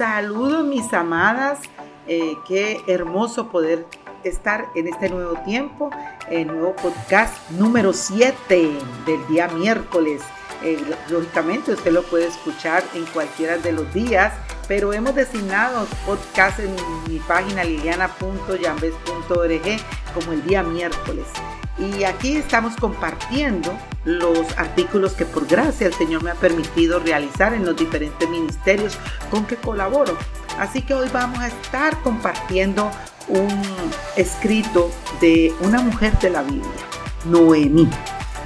Saludos mis amadas, eh, qué hermoso poder estar en este nuevo tiempo, el nuevo podcast número 7 del día miércoles. Eh, lógicamente usted lo puede escuchar en cualquiera de los días, pero hemos designado podcast en mi página liliana.yambes.org como el día miércoles. Y aquí estamos compartiendo los artículos que por gracia el Señor me ha permitido realizar en los diferentes ministerios con que colaboro. Así que hoy vamos a estar compartiendo un escrito de una mujer de la Biblia, Noemí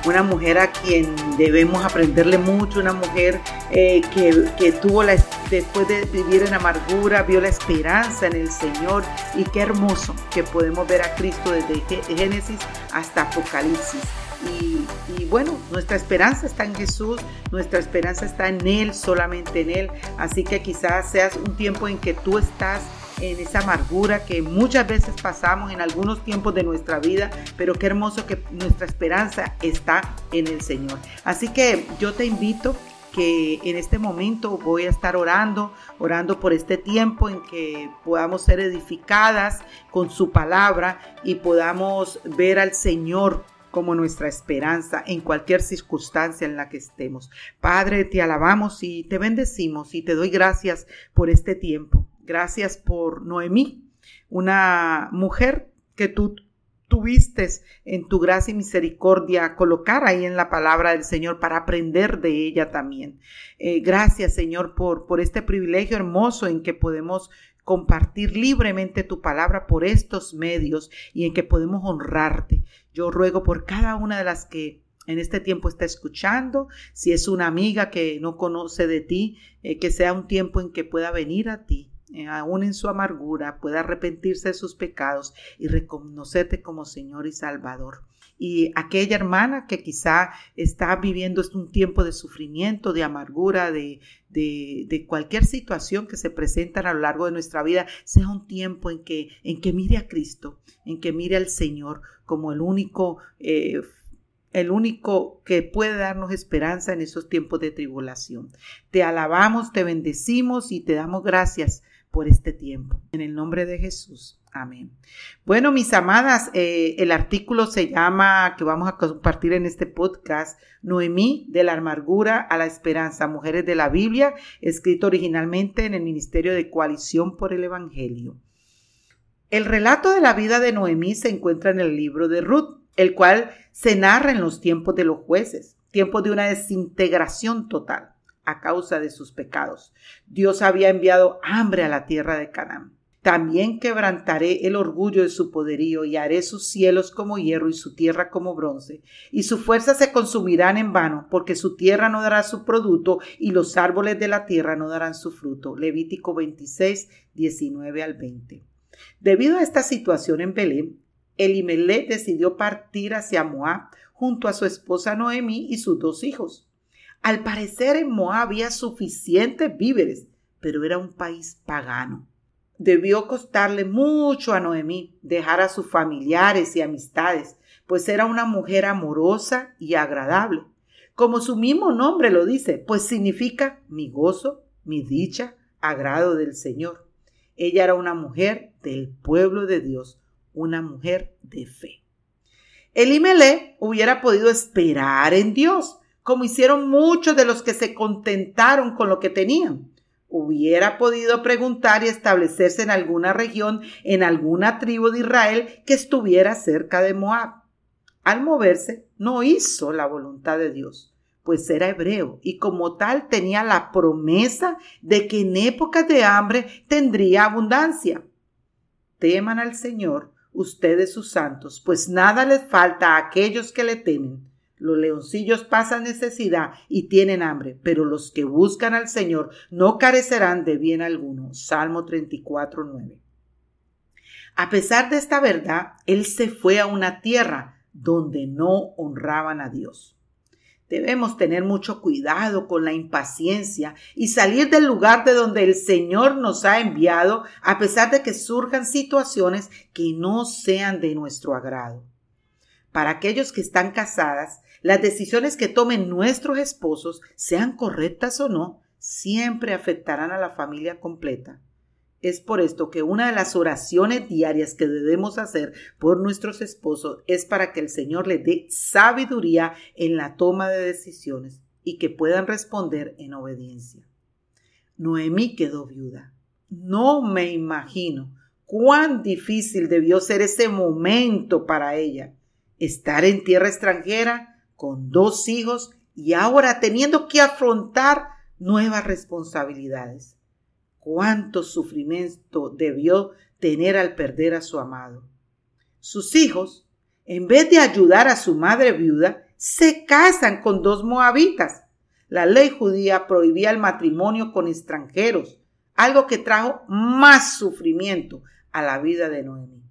una mujer a quien debemos aprenderle mucho, una mujer eh, que, tuvo la, después de vivir en amargura, vio la esperanza en el Señor y qué hermoso que podemos ver a Cristo desde Génesis hasta Apocalipsis. Y, y, bueno, nuestra esperanza está en Jesús, nuestra esperanza está en Él, solamente en Él. Así que quizás seas un tiempo en que tú estás en esa amargura que muchas veces pasamos en algunos tiempos de nuestra vida, pero qué hermoso que nuestra esperanza está en el Señor. Así que yo te invito que en este momento voy a estar orando, orando por este tiempo en que podamos ser edificadas con su palabra y podamos ver al Señor como nuestra esperanza en cualquier circunstancia en la que estemos. Padre, te alabamos y te bendecimos y te doy gracias por este tiempo. Gracias por Noemí, una mujer que tú tuviste en tu gracia y misericordia colocar ahí en la palabra del Señor para aprender de ella también. Eh, gracias Señor por, por este privilegio hermoso en que podemos compartir libremente tu palabra por estos medios y en que podemos honrarte. Yo ruego por cada una de las que en este tiempo está escuchando, si es una amiga que no conoce de ti, eh, que sea un tiempo en que pueda venir a ti eh, aún en su amargura, pueda arrepentirse de sus pecados y reconocerte como Señor y Salvador. Y aquella hermana que quizá está viviendo un tiempo de sufrimiento, de amargura, de, de, cualquier situación que se presenta a lo largo de nuestra vida, sea un tiempo en que, en que mire a Cristo, en que mire al Señor como el único eh, el único que puede darnos esperanza en esos tiempos de tribulación. Te alabamos, te bendecimos y te damos gracias por este tiempo. En el nombre de Jesús. Amén. Bueno, mis amadas, eh, el artículo se llama, que vamos a compartir en este podcast, Noemí de la amargura a la esperanza, mujeres de la Biblia, escrito originalmente en el Ministerio de Coalición por el Evangelio. El relato de la vida de Noemí se encuentra en el libro de Ruth, el cual se narra en los tiempos de los jueces, tiempos de una desintegración total a causa de sus pecados. Dios había enviado hambre a la tierra de Canaán. También quebrantaré el orgullo de su poderío y haré sus cielos como hierro y su tierra como bronce, y sus fuerzas se consumirán en vano, porque su tierra no dará su producto y los árboles de la tierra no darán su fruto. Levítico 26, 19 al 20. Debido a esta situación en Belén, Elimelech decidió partir hacia Moab junto a su esposa Noemi y sus dos hijos. Al parecer en Moab había suficientes víveres, pero era un país pagano. Debió costarle mucho a Noemí dejar a sus familiares y amistades, pues era una mujer amorosa y agradable. Como su mismo nombre lo dice, pues significa mi gozo, mi dicha, agrado del Señor. Ella era una mujer del pueblo de Dios, una mujer de fe. Elimelech hubiera podido esperar en Dios, como hicieron muchos de los que se contentaron con lo que tenían. Hubiera podido preguntar y establecerse en alguna región, en alguna tribu de Israel que estuviera cerca de Moab. Al moverse, no hizo la voluntad de Dios, pues era hebreo y como tal tenía la promesa de que en épocas de hambre tendría abundancia. Teman al Señor, ustedes sus santos, pues nada les falta a aquellos que le temen los leoncillos pasan necesidad y tienen hambre, pero los que buscan al Señor no carecerán de bien alguno. Salmo 34, 9. A pesar de esta verdad, él se fue a una tierra donde no honraban a Dios. Debemos tener mucho cuidado con la impaciencia y salir del lugar de donde el Señor nos ha enviado a pesar de que surjan situaciones que no sean de nuestro agrado. Para aquellos que están casadas, las decisiones que tomen nuestros esposos, sean correctas o no, siempre afectarán a la familia completa. Es por esto que una de las oraciones diarias que debemos hacer por nuestros esposos es para que el Señor les dé sabiduría en la toma de decisiones y que puedan responder en obediencia. Noemí quedó viuda. No me imagino cuán difícil debió ser ese momento para ella. Estar en tierra extranjera con dos hijos y ahora teniendo que afrontar nuevas responsabilidades. Cuánto sufrimiento debió tener al perder a su amado. Sus hijos, en vez de ayudar a su madre viuda, se casan con dos moabitas. La ley judía prohibía el matrimonio con extranjeros, algo que trajo más sufrimiento a la vida de Noemí.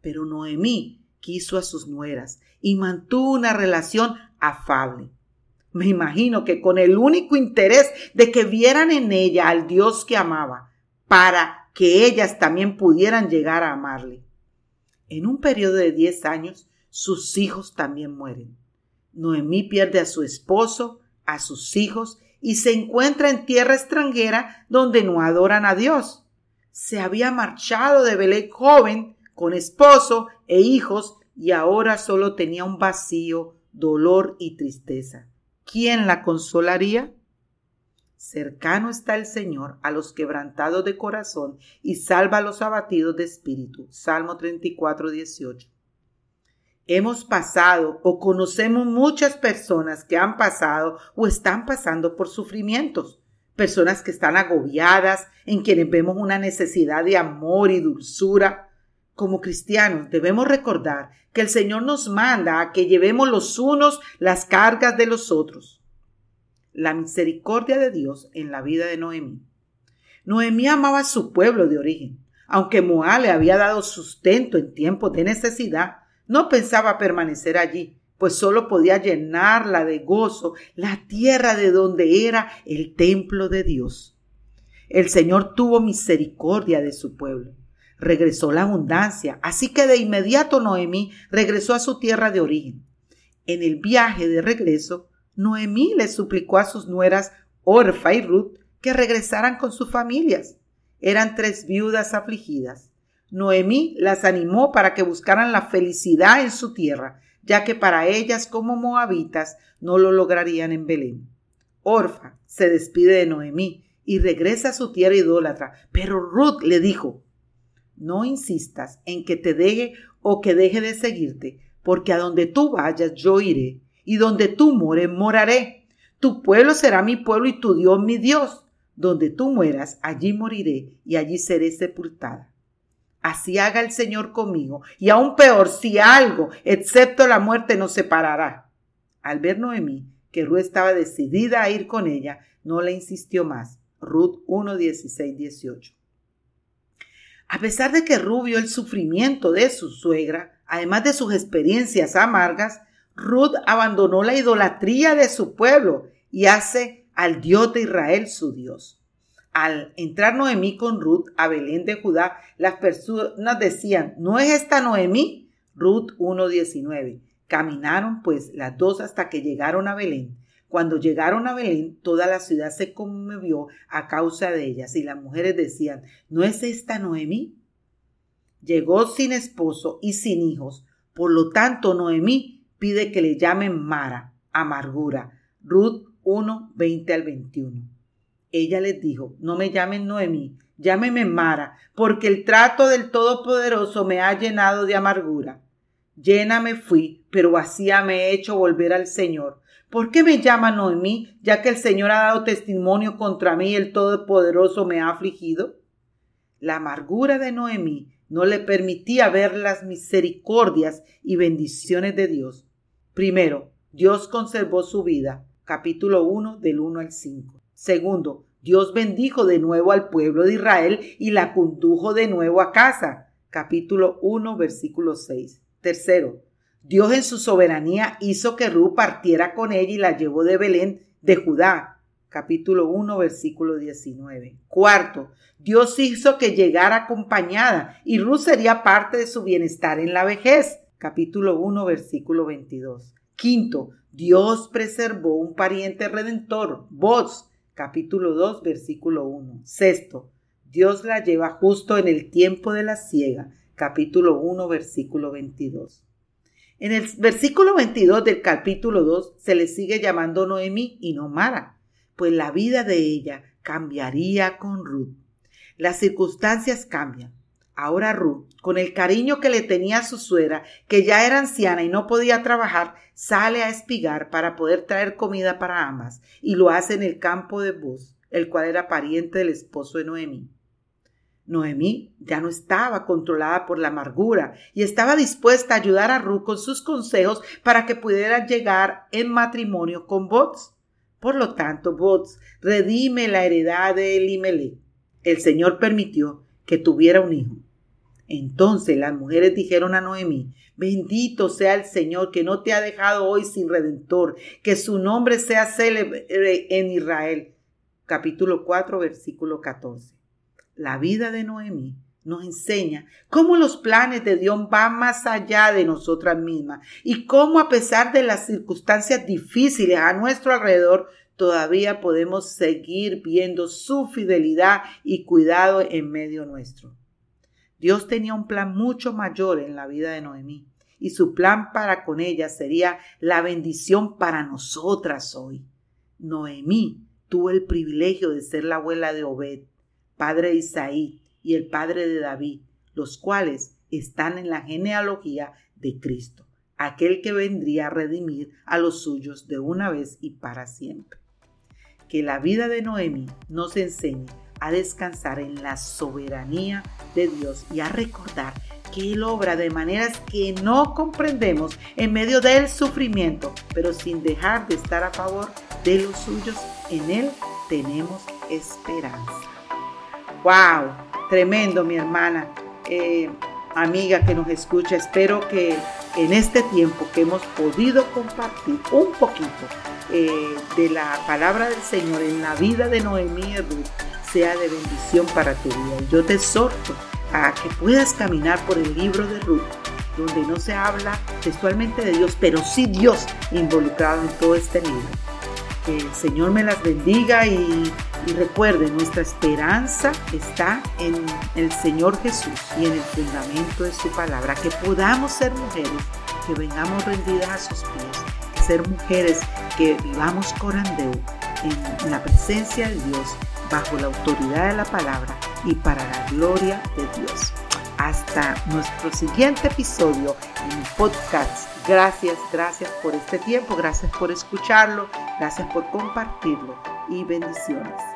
Pero Noemí quiso a sus nueras y mantuvo una relación afable. Me imagino que con el único interés de que vieran en ella al Dios que amaba, para que ellas también pudieran llegar a amarle. En un periodo de diez años, sus hijos también mueren. Noemí pierde a su esposo, a sus hijos, y se encuentra en tierra extranjera donde no adoran a Dios. Se había marchado de Belén joven, con esposo e hijos, y ahora solo tenía un vacío, dolor y tristeza. ¿quién la consolaría? Cercano está el Señor a los quebrantados de corazón y salva a los abatidos de espíritu. Salmo 34, 18. Hemos pasado o conocemos muchas personas que han pasado o están pasando por sufrimientos. Personas que están agobiadas, en quienes vemos una necesidad de amor y dulzura. Como cristianos debemos recordar que el Señor nos manda a que llevemos los unos las cargas de los otros. La misericordia de Dios en la vida de Noemí. Noemí amaba a su pueblo de origen. Aunque Moab le había dado sustento en tiempos de necesidad, no pensaba permanecer allí, pues solo podía llenarla de gozo la tierra de donde era el templo de Dios. El Señor tuvo misericordia de su pueblo regresó la abundancia. Así que de inmediato Noemí regresó a su tierra de origen. En el viaje de regreso, Noemí le suplicó a sus nueras Orfa y Ruth que regresaran con sus familias. Eran tres viudas afligidas. Noemí las animó para que buscaran la felicidad en su tierra, ya que para ellas como moabitas no lo lograrían en Belén. Orfa se despide de Noemí y regresa a su tierra idólatra, pero Ruth le dijo, no insistas en que te deje o que deje de seguirte, porque a donde tú vayas yo iré, y donde tú mores moraré. Tu pueblo será mi pueblo y tu Dios mi Dios. Donde tú mueras, allí moriré y allí seré sepultada. Así haga el Señor conmigo, y aún peor, si algo, excepto la muerte, nos separará. Al ver Noemí que Ruth estaba decidida a ir con ella, no le insistió más. Ruth 1, 16, 18. A pesar de que Ruth vio el sufrimiento de su suegra, además de sus experiencias amargas, Ruth abandonó la idolatría de su pueblo y hace al Dios de Israel su Dios. Al entrar Noemí con Ruth a Belén de Judá, las personas decían, ¿no es esta Noemí? Ruth 1.19. Caminaron pues las dos hasta que llegaron a Belén. Cuando llegaron a Belén, toda la ciudad se conmovió a causa de ellas y las mujeres decían, ¿no es esta Noemí? Llegó sin esposo y sin hijos, por lo tanto Noemí pide que le llamen Mara, amargura. Ruth 1, 20 al 21. Ella les dijo, no me llamen Noemí, llámeme Mara, porque el trato del Todopoderoso me ha llenado de amargura. Llena me fui, pero vacía me he hecho volver al Señor ¿Por qué me llama Noemí, ya que el Señor ha dado testimonio contra mí y el Todopoderoso me ha afligido? La amargura de Noemí no le permitía ver las misericordias y bendiciones de Dios. Primero, Dios conservó su vida. Capítulo 1 del 1 al 5. Segundo, Dios bendijo de nuevo al pueblo de Israel y la condujo de nuevo a casa. Capítulo 1 versículo 6. Tercero, Dios en su soberanía hizo que Ruth partiera con ella y la llevó de Belén de Judá. Capítulo 1, versículo 19. Cuarto, Dios hizo que llegara acompañada y Ruth sería parte de su bienestar en la vejez. Capítulo 1, versículo 22. Quinto, Dios preservó un pariente redentor, Boz. capítulo 2, versículo 1. Sexto, Dios la lleva justo en el tiempo de la ciega, capítulo 1, versículo 22. En el versículo 22 del capítulo 2 se le sigue llamando Noemí y no Mara, pues la vida de ella cambiaría con Ruth. Las circunstancias cambian. Ahora Ruth, con el cariño que le tenía a su suegra, que ya era anciana y no podía trabajar, sale a espigar para poder traer comida para ambas, y lo hace en el campo de Bus, el cual era pariente del esposo de Noemí. Noemí ya no estaba controlada por la amargura y estaba dispuesta a ayudar a Ruth con sus consejos para que pudiera llegar en matrimonio con Bots. Por lo tanto, Bots redime la heredad de Elimelech. El Señor permitió que tuviera un hijo. Entonces las mujeres dijeron a Noemí, bendito sea el Señor que no te ha dejado hoy sin redentor, que su nombre sea célebre en Israel. Capítulo 4, versículo 14. La vida de Noemí nos enseña cómo los planes de Dios van más allá de nosotras mismas y cómo a pesar de las circunstancias difíciles a nuestro alrededor, todavía podemos seguir viendo su fidelidad y cuidado en medio nuestro. Dios tenía un plan mucho mayor en la vida de Noemí y su plan para con ella sería la bendición para nosotras hoy. Noemí tuvo el privilegio de ser la abuela de Obed, padre de Isaí y el padre de David, los cuales están en la genealogía de Cristo, aquel que vendría a redimir a los suyos de una vez y para siempre. Que la vida de Noemí nos enseñe a descansar en la soberanía de Dios y a recordar que Él obra de maneras que no comprendemos en medio del sufrimiento, pero sin dejar de estar a favor de los suyos. En Él tenemos esperanza. ¡Wow! Tremendo, mi hermana, eh, amiga que nos escucha. Espero que en este tiempo que hemos podido compartir un poquito eh, de la palabra del Señor en la vida de Noemí Ruth, sea de bendición para tu vida. Yo te exhorto a que puedas caminar por el libro de Ruth, donde no se habla textualmente de Dios, pero sí Dios involucrado en todo este libro. El Señor me las bendiga y, recuerde, nuestra esperanza está en el Señor Jesús y en el fundamento de su palabra. Que podamos ser mujeres que vengamos rendidas a sus pies, ser mujeres que vivamos corandeu en la presencia de Dios bajo la autoridad de la palabra y para la gloria de Dios. Hasta nuestro siguiente episodio podcast. Gracias, gracias por este tiempo, gracias por escucharlo, gracias por compartirlo y bendiciones.